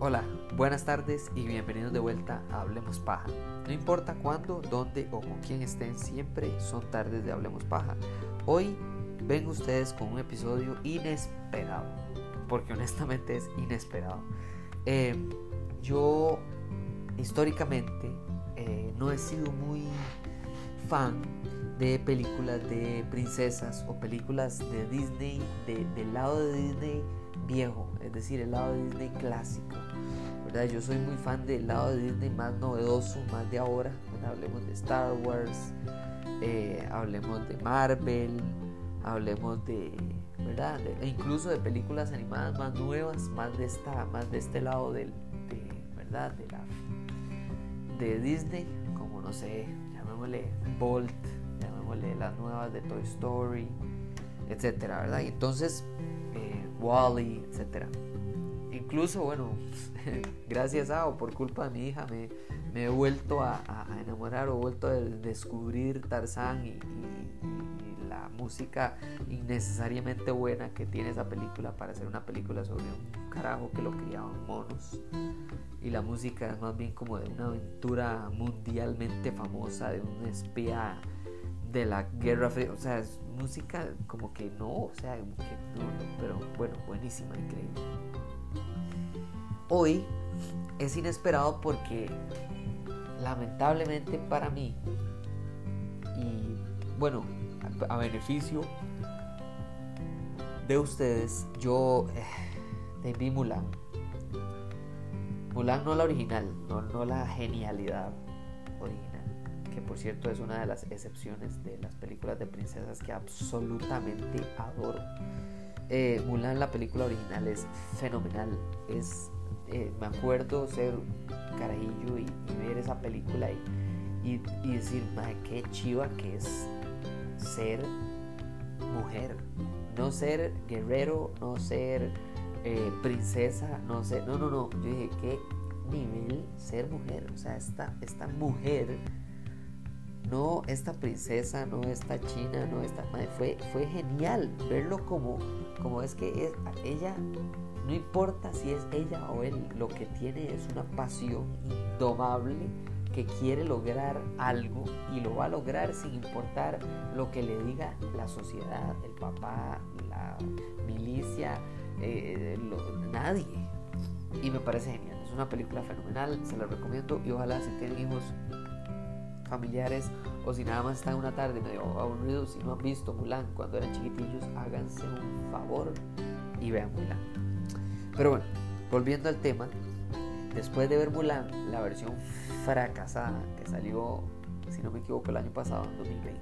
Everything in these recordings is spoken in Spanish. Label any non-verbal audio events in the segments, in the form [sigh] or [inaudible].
Hola, buenas tardes y bienvenidos de vuelta a Hablemos Paja. No importa cuándo, dónde o con quién estén, siempre son tardes de Hablemos Paja. Hoy ven ustedes con un episodio inesperado, porque honestamente es inesperado. Eh, yo históricamente eh, no he sido muy fan de películas de princesas o películas de Disney, del lado de Disney viejo, es decir, el lado de Disney clásico. ¿verdad? Yo soy muy fan del lado de Disney más novedoso, más de ahora. Hablemos de Star Wars, eh, hablemos de Marvel, hablemos de, ¿verdad? E incluso de películas animadas más nuevas, más de esta, más de este lado del, de, De la, de Disney, como no sé, llamémosle Bolt, llamémosle las nuevas de Toy Story, etcétera, ¿verdad? Y entonces Wally, etc. Incluso, bueno, [laughs] gracias a o por culpa de mi hija me, he vuelto a, enamorar o vuelto a descubrir Tarzán y, la música innecesariamente buena que tiene esa película para hacer una película sobre un carajo que lo criaban monos. Y la música es más bien como de una aventura mundialmente famosa de un espía de la Guerra Fría, o sea, es música como que no, o sea, como que no, pero bueno, buenísima, increíble. Hoy es inesperado porque lamentablemente para mí y bueno, a, beneficio de ustedes, yo eh, Mulan. Mulan no la original, no, la genialidad original que por cierto es una de las excepciones de las películas de princesas que absolutamente adoro. Eh, Mulan, la película original, es fenomenal. Es, eh, me acuerdo ser carajillo y, ver esa película y, decir, madre, qué chiva que es ser mujer. No ser guerrero, no ser eh, princesa, no ser. No, no, no. Yo dije, qué nivel ser mujer. O sea, esta, esta mujer no esta princesa, no esta china, no esta madre, fue, fue genial verlo como, como es que ella, no importa si es ella o él, lo que tiene es una pasión indomable que quiere lograr algo y lo va a lograr sin importar lo que le diga la sociedad, el papá, la milicia, eh, nadie. Y me parece genial, es una película fenomenal, se la recomiendo y ojalá si tienen hijos familiares o si nada más están una tarde medio aburridos si no han visto Mulan cuando eran chiquitillos, háganse un favor y vean Mulan. Pero bueno, volviendo al tema, después de ver Mulan, la versión fracasada que salió, si no me equivoco, el año pasado, en 2020,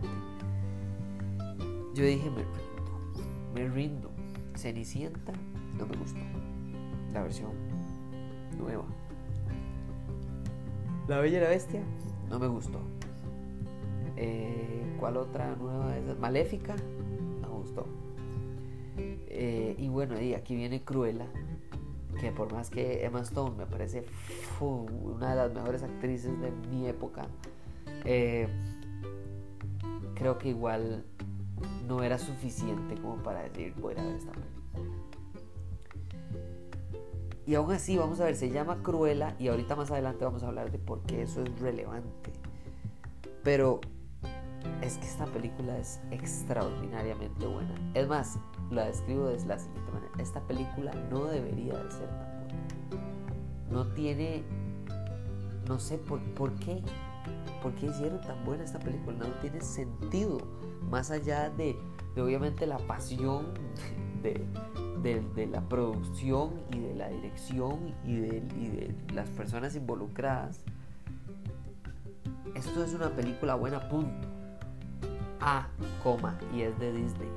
yo dije, me rindo, me rindo. Cenicienta no me gustó, la versión nueva. La Bella y la Bestia no me gustó. Eh, ¿Cuál otra nueva es? Maléfica, me gustó. Eh, y bueno, y aquí viene Cruella, que por más que Emma Stone me parece una de las mejores actrices de mi época, eh, creo que igual no era suficiente como para decir voy a ver esta película. Y aún así, vamos a ver, se llama Cruella y ahorita más adelante vamos a hablar de por qué eso es relevante. Pero es que esta película es extraordinariamente buena. Es más, la describo de la siguiente manera. Esta película no debería de ser tan buena. No tiene... No sé por, por qué. ¿Por qué hicieron tan buena esta película? No tiene sentido. Más allá de, obviamente la pasión de, de, la producción y de la dirección y de, y de las personas involucradas. Esto es una película buena, punto. A, coma, y es de Disney.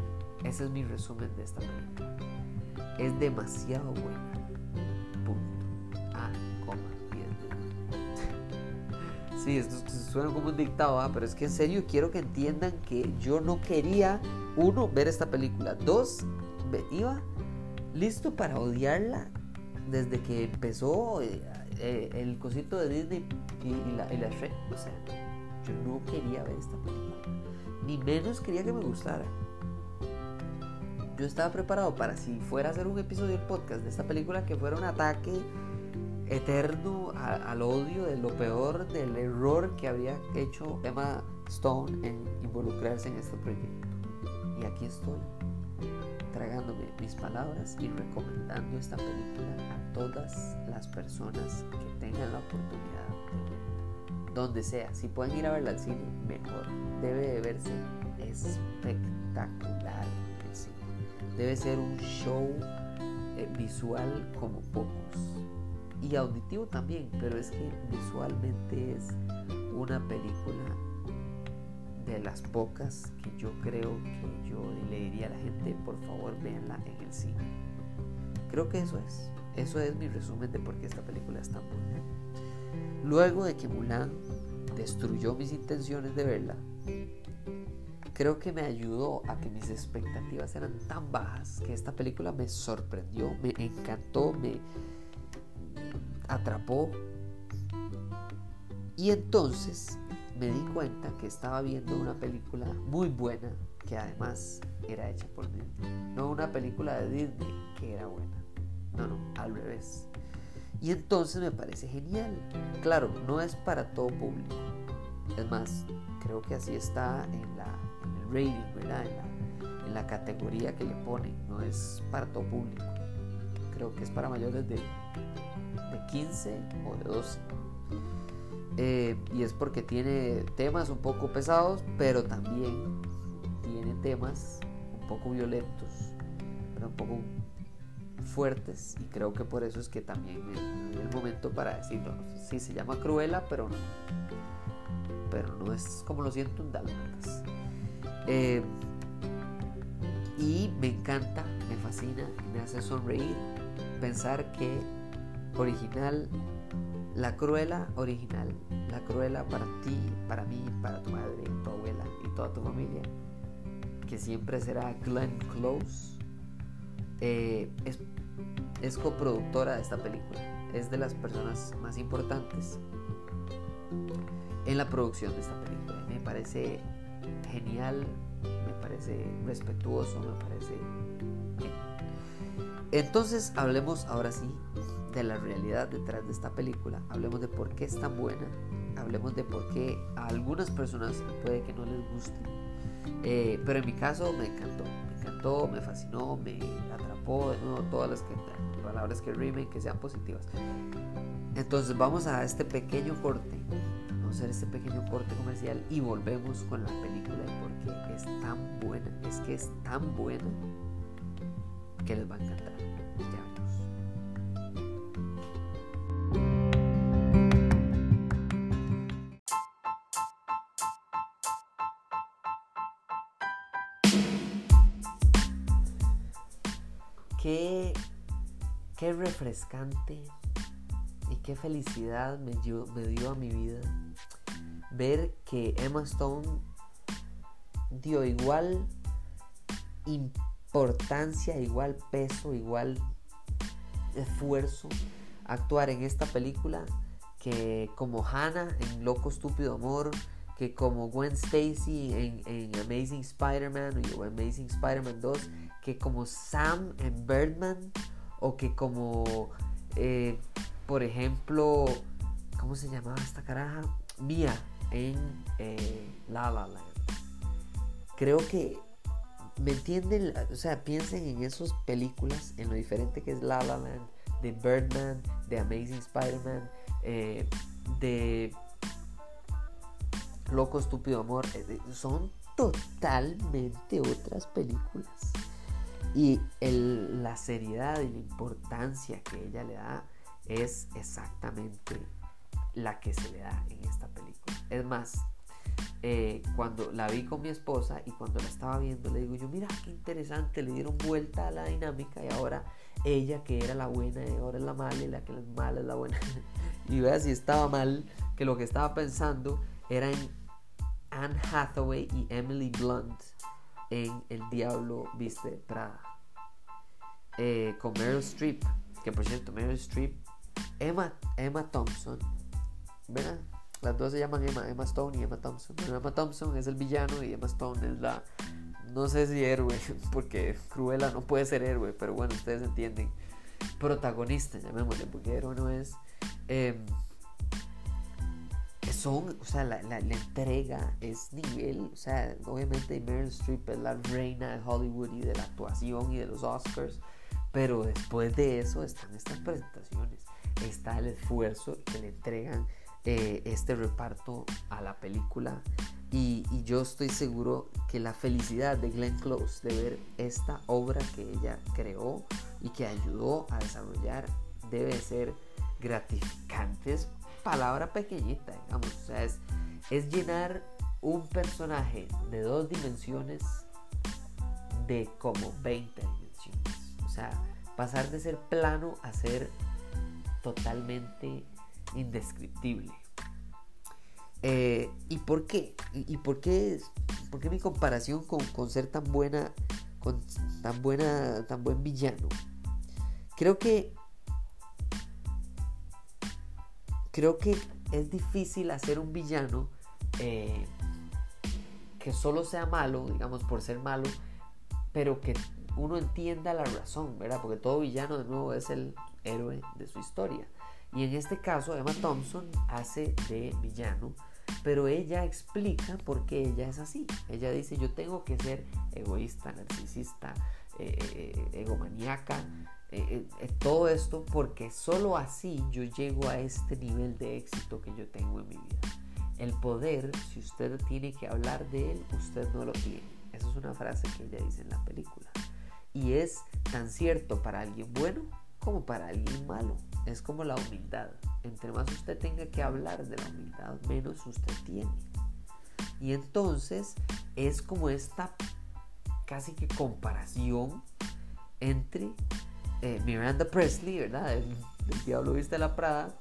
Ese es mi resumen de esta película. Es demasiado buena. Sí, esto suena como un dictado, pero es que en serio quiero que entiendan que yo no quería, uno, ver esta película. Dos, iba listo para odiarla desde que empezó. Eh, eh, el cosito de Disney y, la, y la Shrek. O sea, yo no quería ver esta película. Ni menos quería que me gustara. Yo estaba preparado para si fuera a hacer un episodio del podcast de esta película que fuera un ataque eterno al odio de lo peor del error que había hecho Emma Stone en involucrarse en este proyecto. Y aquí estoy, tragándome mis palabras y recomendando esta película a todas las personas que tengan la oportunidad de donde sea. Si pueden ir a verla al cine, mejor. Debe de verse espectacular Debe ser un show eh, visual como pocos y auditivo también, pero es que visualmente es una película de las pocas que yo creo que yo le diría a la gente, por favor, véanla en el cine. Creo que eso es. Eso es mi resumen de por qué esta película es tan buena. Luego de que Mulan destruyó mis intenciones de verla, creo que me ayudó a que mis expectativas eran tan bajas que esta película me sorprendió, me encantó, me, atrapó. Y entonces me di cuenta que estaba viendo una película muy buena que además era hecha por Disney. No una película de Disney que era buena. No, no, al revés. Y entonces me parece genial. Claro, no es para todo público. Es más, creo que así está en, la, en el rating, ¿verdad? En la, en la categoría que le ponen. No es para todo público. Creo que es para mayores de de 15 o de 12. Eh, y es porque tiene temas un poco pesados, pero también tiene temas un poco violentos, pero un poco fuertes. Y creo que por eso es que también es el momento para decirlo. Sí, se llama Cruela, pero no. Pero no es como lo siento un Dálmatas. Eh, y me encanta, me fascina, me hace sonreír pensar que original, la cruela original, la cruela para ti, para mí, para tu madre, tu abuela y toda tu familia, que siempre será Glenn Close, eh, es, es coproductora de esta película, es de las personas más importantes en la producción de esta película. Me parece genial, me parece respetuoso, me parece... Entonces hablemos ahora sí de la realidad detrás de esta película, hablemos de por qué es tan buena, hablemos de por qué a algunas personas puede que no les guste. Eh, pero en mi caso me encantó, me encantó, me fascinó, me atrapó, de nuevo, todas las palabras que rimen, que sean positivas. Entonces vamos a este pequeño corte, vamos a hacer este pequeño corte comercial y volvemos con la película y por qué es tan buena, es que es tan buena que les va a encantar. Qué refrescante y qué felicidad me dio, a mi vida ver que Emma Stone dio igual importancia, igual peso, igual esfuerzo actuar en esta película que como Hannah en Loco Estúpido Amor, que como Gwen Stacy en, en Amazing Spider-Man o Amazing Spider-Man 2 que como Sam en Birdman o que como, eh, por ejemplo, ¿cómo se llamaba esta caraja? Mia en eh, La La Land. Creo que, ¿me entienden? O sea, piensen en esas películas, en lo diferente que es La La Land, de Birdman, de Amazing Spider-Man, eh, de Loco Estúpido Amor. son totalmente otras películas. Y la seriedad y la importancia que ella le da es exactamente la que se le da en esta película. Es más, eh, cuando la vi con mi esposa y cuando la estaba viendo, le digo yo, mira qué interesante, le dieron vuelta a la dinámica y ahora ella que era la buena y ahora es la mala y la que es mala es la buena. [laughs] y vea si estaba mal, que lo que estaba pensando era en Anne Hathaway y Emily Blunt en El Diablo Viste Prada. Eh, con Meryl Streep, que por cierto, Meryl Streep, Emma Emma Thompson, ¿verdad? Las dos se llaman Emma, Emma Stone y Emma Thompson. Emma Thompson es el villano y Emma Stone es la, no sé si héroe, [laughs] porque Cruella no puede ser héroe, pero bueno, ustedes entienden. Protagonista, llamémosle, porque héroe no es. Eh, son, o sea, la, la, entrega es nivel, o sea, obviamente Meryl Streep es la reina de Hollywood y de la actuación y de los Oscars, pero después de eso están estas presentaciones, está el esfuerzo que le entregan eh, este reparto a la película y, y, yo estoy seguro que la felicidad de Glenn Close de ver esta obra que ella creó y que ayudó a desarrollar debe ser gratificante palabra pequeñita, digamos. O sea, es, llenar un personaje de dos dimensiones de como 20 dimensiones. O sea, pasar de ser plano a ser totalmente indescriptible. Eh, ¿Y por qué? ¿Y, por qué, por qué mi comparación con, con, ser tan buena, con tan buena, tan buen villano? Creo que creo que es difícil hacer un villano eh, que solo sea malo, digamos, por ser malo, pero que uno entienda la razón, ¿verdad? Porque todo villano de nuevo es el héroe de su historia. Y en este caso, Emma Thompson hace de villano, pero ella explica por qué ella es así. Ella dice, yo tengo que ser egoísta, narcisista, eh, eh, egomaníaca, eh, eh, todo esto porque solo así yo llego a este nivel de éxito que yo tengo en mi vida. El poder, si usted tiene que hablar de él, usted no lo tiene. Esa es una frase que ella dice en la película. Y es tan cierto para alguien bueno como para alguien malo. Es como la humildad. Entre más usted tenga que hablar de la humildad, menos usted tiene. Y entonces es como esta casi que comparación entre eh, Miranda Presley, ¿verdad? El, Diablo Viste la Prada,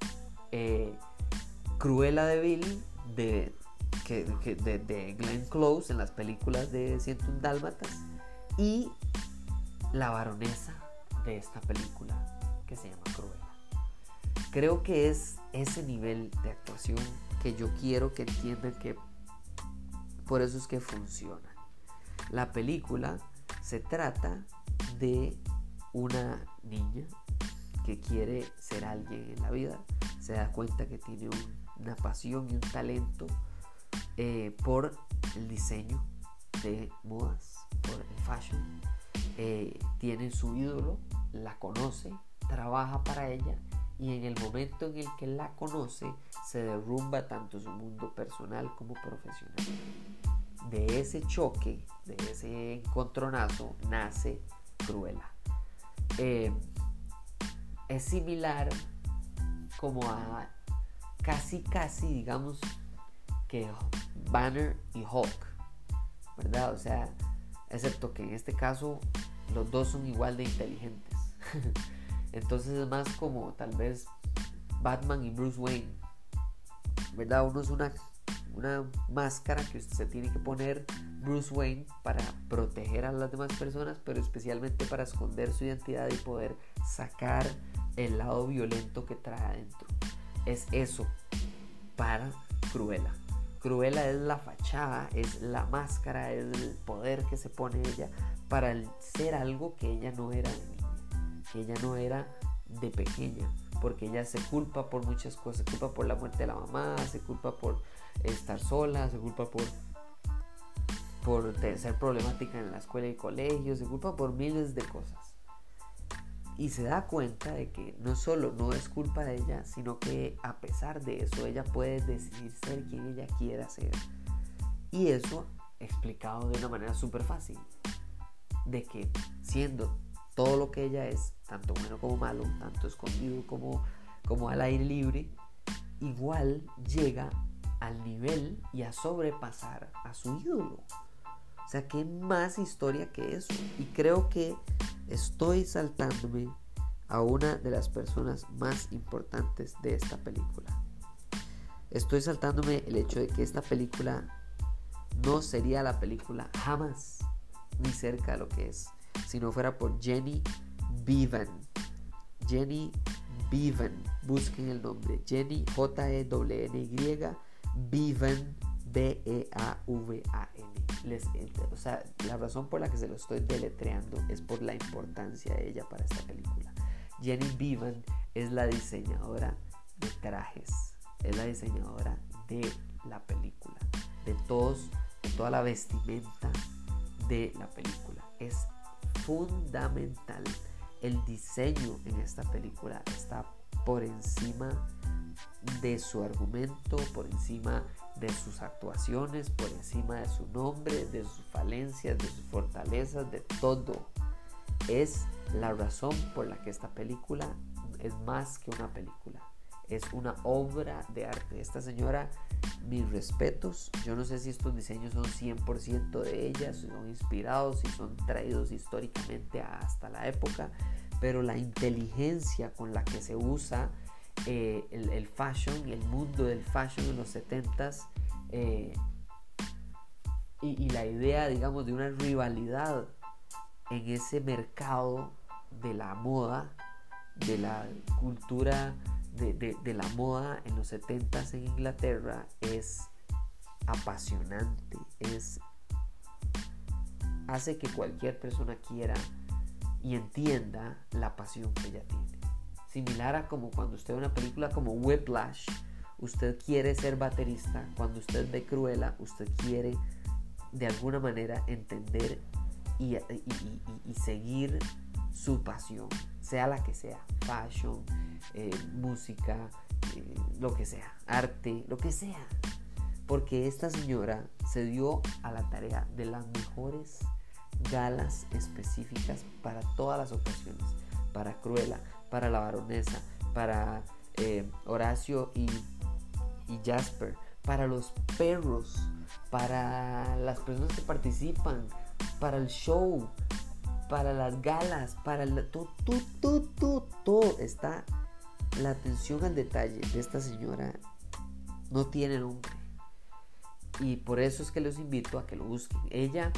eh, de Bill de, que, de, de, Glenn Close en las películas de 101 Dálmatas y la baronesa de esta película que se llama Cruella. Creo que es ese nivel de actuación que yo quiero que entiendan que por eso es que funciona. La película se trata de una niña que quiere ser alguien en la vida, se da cuenta que tiene una pasión y un talento eh, por el diseño de modas, por el fashion. Eh, tiene su ídolo, la conoce, trabaja para ella y en el momento en el que la conoce se derrumba tanto su mundo personal como profesional. De ese choque, de ese encontronazo, nace Cruella. Eh, es similar como a casi, casi, digamos, que Banner y Hulk, ¿verdad? O sea, excepto que en este caso los dos son igual de inteligentes. [laughs] Entonces es más como tal vez Batman y Bruce Wayne, ¿verdad? Uno es una, una máscara que usted se tiene que poner Bruce Wayne para proteger a las demás personas, pero especialmente para esconder su identidad y poder sacar el lado violento que trae adentro. Es eso para Cruella. Cruella es la fachada, es la máscara, es el poder que se pone ella para ser algo que ella no era que ella no era de pequeña, porque ella se culpa por muchas cosas, se culpa por la muerte de la mamá, se culpa por estar sola, se culpa por por ser problemática en la escuela y colegio, se culpa por miles de cosas. Y se da cuenta de que no solo no es culpa de ella, sino que a pesar de eso ella puede decidir ser quien ella quiera ser. Y eso explicado de una manera súper fácil. De que siendo todo lo que ella es, tanto bueno como malo, tanto escondido como, como al aire libre, igual llega al nivel y a sobrepasar a su ídolo. O sea, ¿qué más historia que eso? Y creo que estoy saltándome a una de las personas más importantes de esta película. Estoy saltándome el hecho de que esta película no sería la película jamás ni cerca de lo que es si no fuera por Jenny Bevan. Jenny Bevan, busquen el nombre. Jenny, J-E-N-Y, Bevan, B-E-A-V-A-N. O sea, la razón por la que se lo estoy deletreando es por la importancia de ella para esta película. Jenny Bevan es la diseñadora de trajes, es la diseñadora de la película, de todos, de toda la vestimenta de la película. Es fundamental. El diseño en esta película está por encima de su argumento, por encima de sus actuaciones, por encima de su nombre, de sus falencias, de sus fortalezas, de todo. Es la razón por la que esta película es más que una película. Es una obra de arte. Esta señora, mis respetos. Yo no sé si estos diseños son 100% de ella, si son inspirados, si son traídos históricamente hasta la época, pero la inteligencia con la que se usa eh, el, fashion, el mundo del fashion en los 70s eh, y, la idea, digamos, de una rivalidad en ese mercado de la moda, de la cultura de la moda en los 70s en Inglaterra es apasionante, es hace que cualquier persona quiera y entienda la pasión que ella tiene. Similar a como cuando usted ve una película como Whiplash, usted quiere ser baterista, cuando usted ve Cruella, usted quiere de alguna manera entender y, seguir su pasión, sea la que sea, fashion, eh, música, eh, lo que sea, arte, lo que sea. Porque esta señora se dio a la tarea de las mejores galas específicas para todas las ocasiones. Para Cruella, para la baronesa, para eh, Horacio y, Jasper, para los perros, para las personas que participan, para el show, para las galas, para el, todo, todo, todo, todo, está la atención al detalle de esta señora no tiene nombre. Y por eso es que los invito a que lo busquen. Ella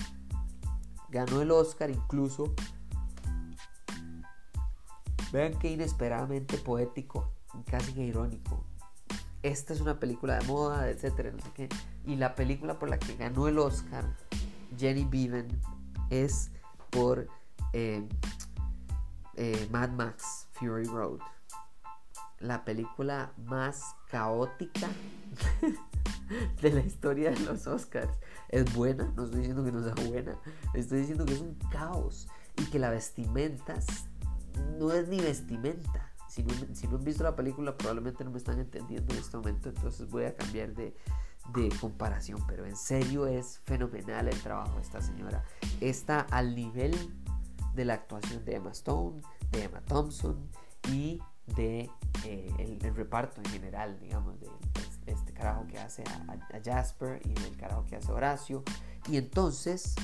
ganó el Oscar incluso. Vean qué inesperadamente poético y casi irónico. Esta es una película de moda, etcétera, no sé qué. Y la película por la que ganó el Oscar, Jenny Beaven, es por eh, eh, Mad Max Fury Road. La película más caótica [laughs] de la historia de los Oscars. Es buena, no estoy diciendo que no sea buena, estoy diciendo que es un caos y que la vestimenta no es ni vestimenta. Si no, han visto la película, probablemente no me están entendiendo en este momento, entonces voy a cambiar de, de comparación, pero en serio es fenomenal el trabajo de esta señora. Está al nivel de la actuación de Emma Stone, de Emma Thompson y de eh, el, reparto en general, digamos, de, este carajo que hace a, Jasper y del carajo que hace Horacio. Y entonces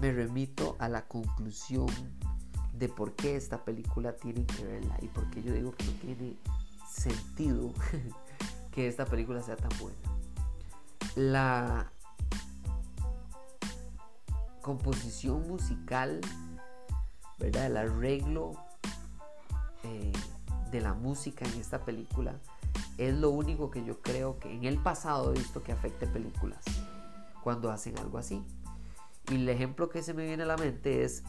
me remito a la conclusión de por qué esta película tiene que verla y por qué yo digo que no tiene sentido [laughs] que esta película sea tan buena. La composición musical ¿verdad? El arreglo eh, de la música en esta película es lo único que yo creo que en el pasado he visto que afecte películas cuando hacen algo así. Y el ejemplo que se me viene a la mente es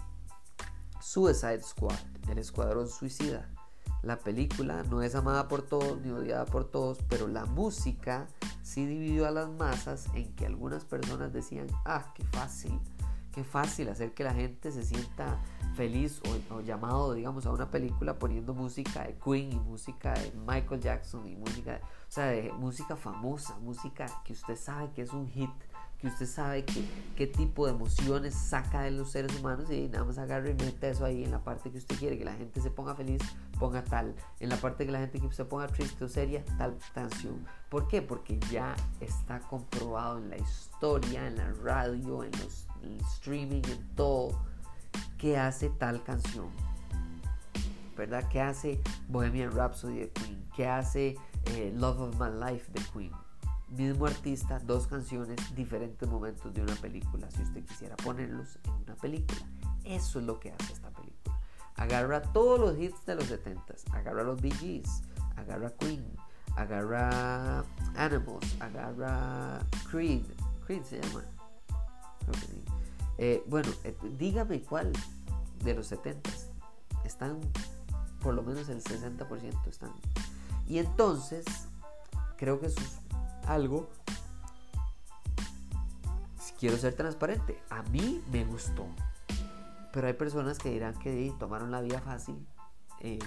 Suicide Squad, el escuadrón suicida. La película no es amada por todos ni odiada por todos, pero la música sí dividió a las masas en que algunas personas decían, ah, qué fácil, qué fácil hacer que la gente se sienta feliz o, llamado, digamos, a una película poniendo música de Queen y música de Michael Jackson y música, o sea, de música famosa, música que usted sabe que es un hit, que usted sabe que, qué tipo de emociones saca de los seres humanos y nada más agarra y mete eso ahí en la parte que usted quiere, que la gente se ponga feliz, ponga tal, en la parte que la gente que se ponga triste o seria, tal canción. ¿Por qué? Porque ya está comprobado en la historia, en la radio, en los el streaming, en todo qué hace tal canción, ¿verdad? ¿Qué hace Bohemian Rhapsody de Queen? ¿Qué hace eh, Love of My Life de Queen? Mismo artista, dos canciones, diferentes momentos de una película, si usted quisiera ponerlos en una película. Eso es lo que hace esta película. Agarra todos los hits de los 70s, agarra los Bee Gees, agarra Queen, agarra Animals, agarra Creed, Creed se llama. Eh, bueno, eh, dígame cuál de los 70 están, por lo menos el 60% están. Y entonces, creo que es algo quiero ser transparente. A mí me gustó. Pero hay personas que dirán que tomaron la vía fácil. Eh,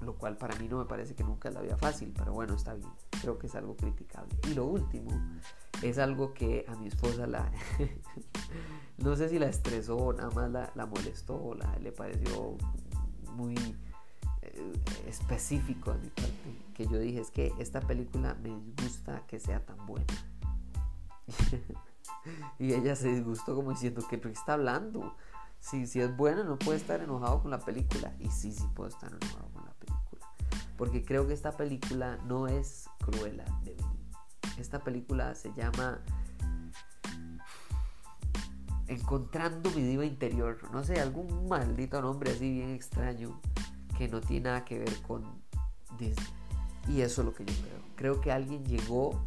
lo cual para mí no me parece que nunca es la vía fácil. Pero bueno, está bien. Creo que es algo criticable. Y lo último es algo que a mi esposa la... [laughs] no sé si la estresó o nada más la, molestó o le pareció muy específico a mi parte. Que yo dije es que esta película me gusta que sea tan buena. [laughs] Y ella se disgustó como diciendo que está hablando. Si, si es buena no puede estar enojado con la película. Y sí, sí puedo estar enojado con la película. Porque creo que esta película no es cruela de Esta película se llama Encontrando mi diva interior. No sé, algún maldito nombre así bien extraño que no tiene nada que ver con Disney. Y eso es lo que yo creo. Creo que alguien llegó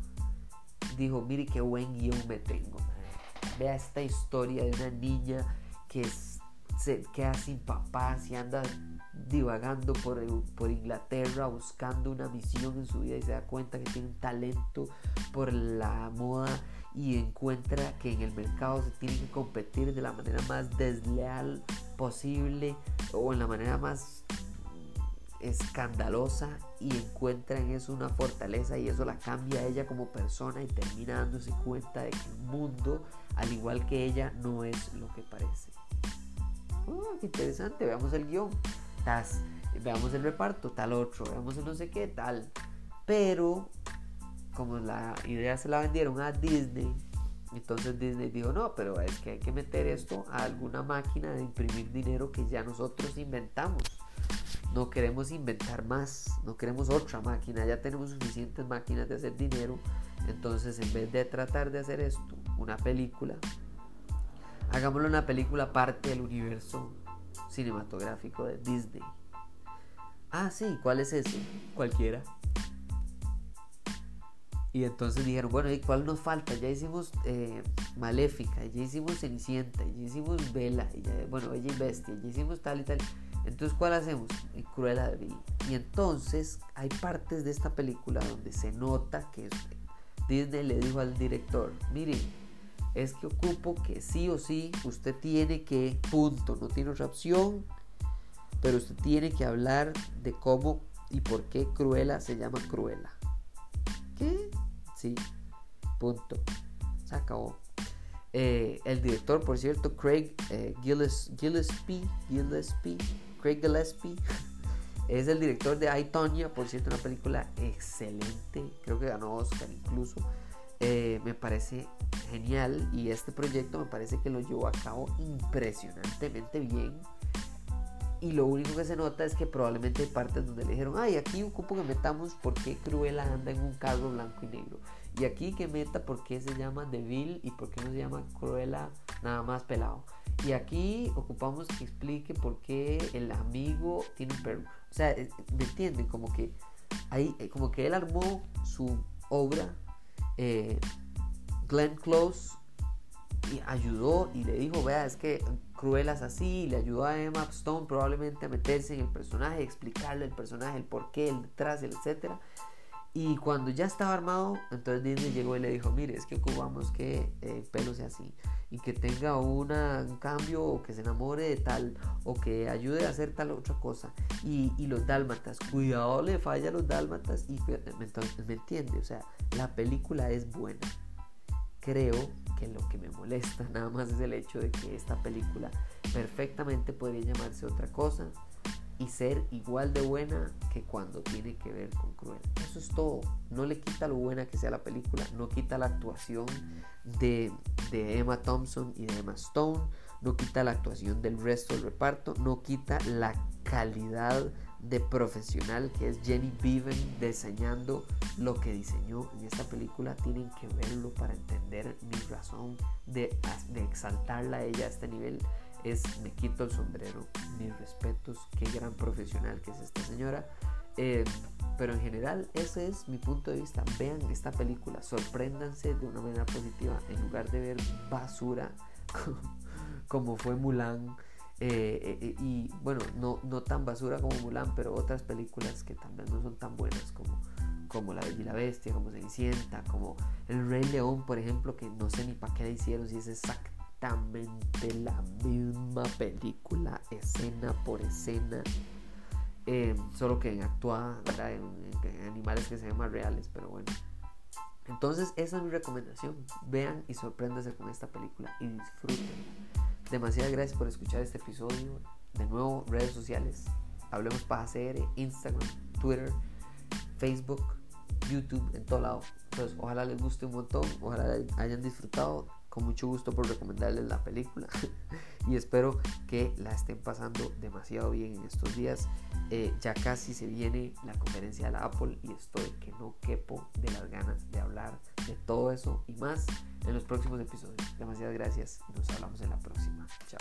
dijo, mire qué buen guion me tengo. Vea esta historia de una niña que se queda sin papás y anda divagando por, por, Inglaterra buscando una misión en su vida y se da cuenta que tiene un talento por la moda y encuentra que en el mercado se tiene que competir de la manera más desleal posible o en la manera más escandalosa y encuentra en eso una fortaleza y eso la cambia ella como persona y termina dándose cuenta de que el mundo, al igual que ella, no es lo que parece. Oh, qué interesante, veamos el guion, veamos el reparto, tal otro, veamos el no sé qué, tal. Pero, como la idea se la vendieron a Disney, entonces Disney dijo, no, pero es que hay que meter esto a alguna máquina de imprimir dinero que ya nosotros inventamos no queremos inventar más, no queremos otra máquina, ya tenemos suficientes máquinas de hacer dinero, entonces en vez de tratar de hacer esto, una película, hagámoslo una película parte del universo cinematográfico de Disney. Ah, sí, ¿cuál es ese? Cualquiera. Y entonces dijeron, bueno, ¿y cuál nos falta? Ya hicimos eh, Maléfica, ya hicimos Cenicienta, ya hicimos Vela, ya, bueno, Bella y Bestia, ya hicimos tal y tal. Entonces, ¿cuál hacemos? Cruella de Vil. Y entonces hay partes de esta película donde se nota que Disney le dijo al director, mire, es que ocupo que sí o sí usted tiene que, punto, no tiene otra opción, pero usted tiene que hablar de cómo y por qué Cruella se llama Cruella. ¿Qué? Sí, punto. Se acabó. Eh, el director, por cierto, Craig eh, Gillespie, Gillespie Craig Gillespie es el director de I, Tonya, por cierto, una película excelente, creo que ganó Oscar incluso. Eh, me parece genial y este proyecto me parece que lo llevó a cabo impresionantemente bien. Y lo único que se nota es que probablemente hay partes donde le dijeron, ay, aquí ocupo que metamos por qué Cruella anda en un carro blanco y negro. Y aquí que meta por qué se llama Deville y por qué no se llama Cruella nada más pelado. Y aquí ocupamos que explique por qué el amigo tiene un perro. O sea, ¿me entienden? Como que, ahí, eh, como que él armó su obra, eh, Glenn Close, y ayudó y le dijo, vea, es que Cruella es así, y le ayudó a Emma Stone probablemente a meterse en el personaje, explicarle el personaje, el porqué, el detrás, el etcétera. Y cuando ya estaba armado, entonces Disney llegó y le dijo, mire, es que ocupamos que el eh, pelo sea así y que tenga una, un cambio o que se enamore de tal o que ayude a hacer tal otra cosa. Y, los dálmatas, cuidado, le falla a los dálmatas y entonces me entiende, o sea, la película es buena. Creo que lo que me molesta [laughs] nada más es el hecho de que esta película perfectamente podría llamarse otra cosa y ser igual de buena que cuando tiene que ver con Cruel. Eso es todo. No le quita lo buena que sea la película, no quita la actuación de, de, Emma Thompson y de Emma Stone, no quita la actuación del resto del reparto, no quita la calidad de profesional que es Jenny Beaven diseñando lo que diseñó en esta película. Tienen que verlo para entender mi razón de, de exaltarla a ella a este nivel es me quito el sombrero, mis respetos, qué gran profesional que es esta señora. Eh, pero en general, ese es mi punto de vista. Vean esta película, sorpréndanse de una manera positiva en lugar de ver basura [laughs] como fue Mulan. Eh, eh, y bueno, no, no tan basura como Mulan, pero otras películas que también no son tan buenas como, como La Bella y la Bestia, como Cenicienta, como El Rey León, por ejemplo, que no sé ni para qué la hicieron, si es exactamente la misma película, escena por escena. Eh, solo que en actuada en, animales que se ven más reales, pero bueno. Entonces, esa es mi recomendación. Vean y sorpréndanse con esta película y disfruten. Demasiadas gracias por escuchar este episodio. De nuevo, redes sociales. Hablemos para CR, Instagram, Twitter, Facebook, YouTube, en todo lado. Entonces, ojalá les guste un montón. Ojalá hayan disfrutado con mucho gusto por recomendarles la película [laughs] y espero que la estén pasando demasiado bien en estos días. Eh, ya casi se viene la conferencia de la Apple y estoy que no quepo de las ganas de hablar de todo eso y más en los próximos episodios. Demasiadas gracias y nos hablamos en la próxima. Chao.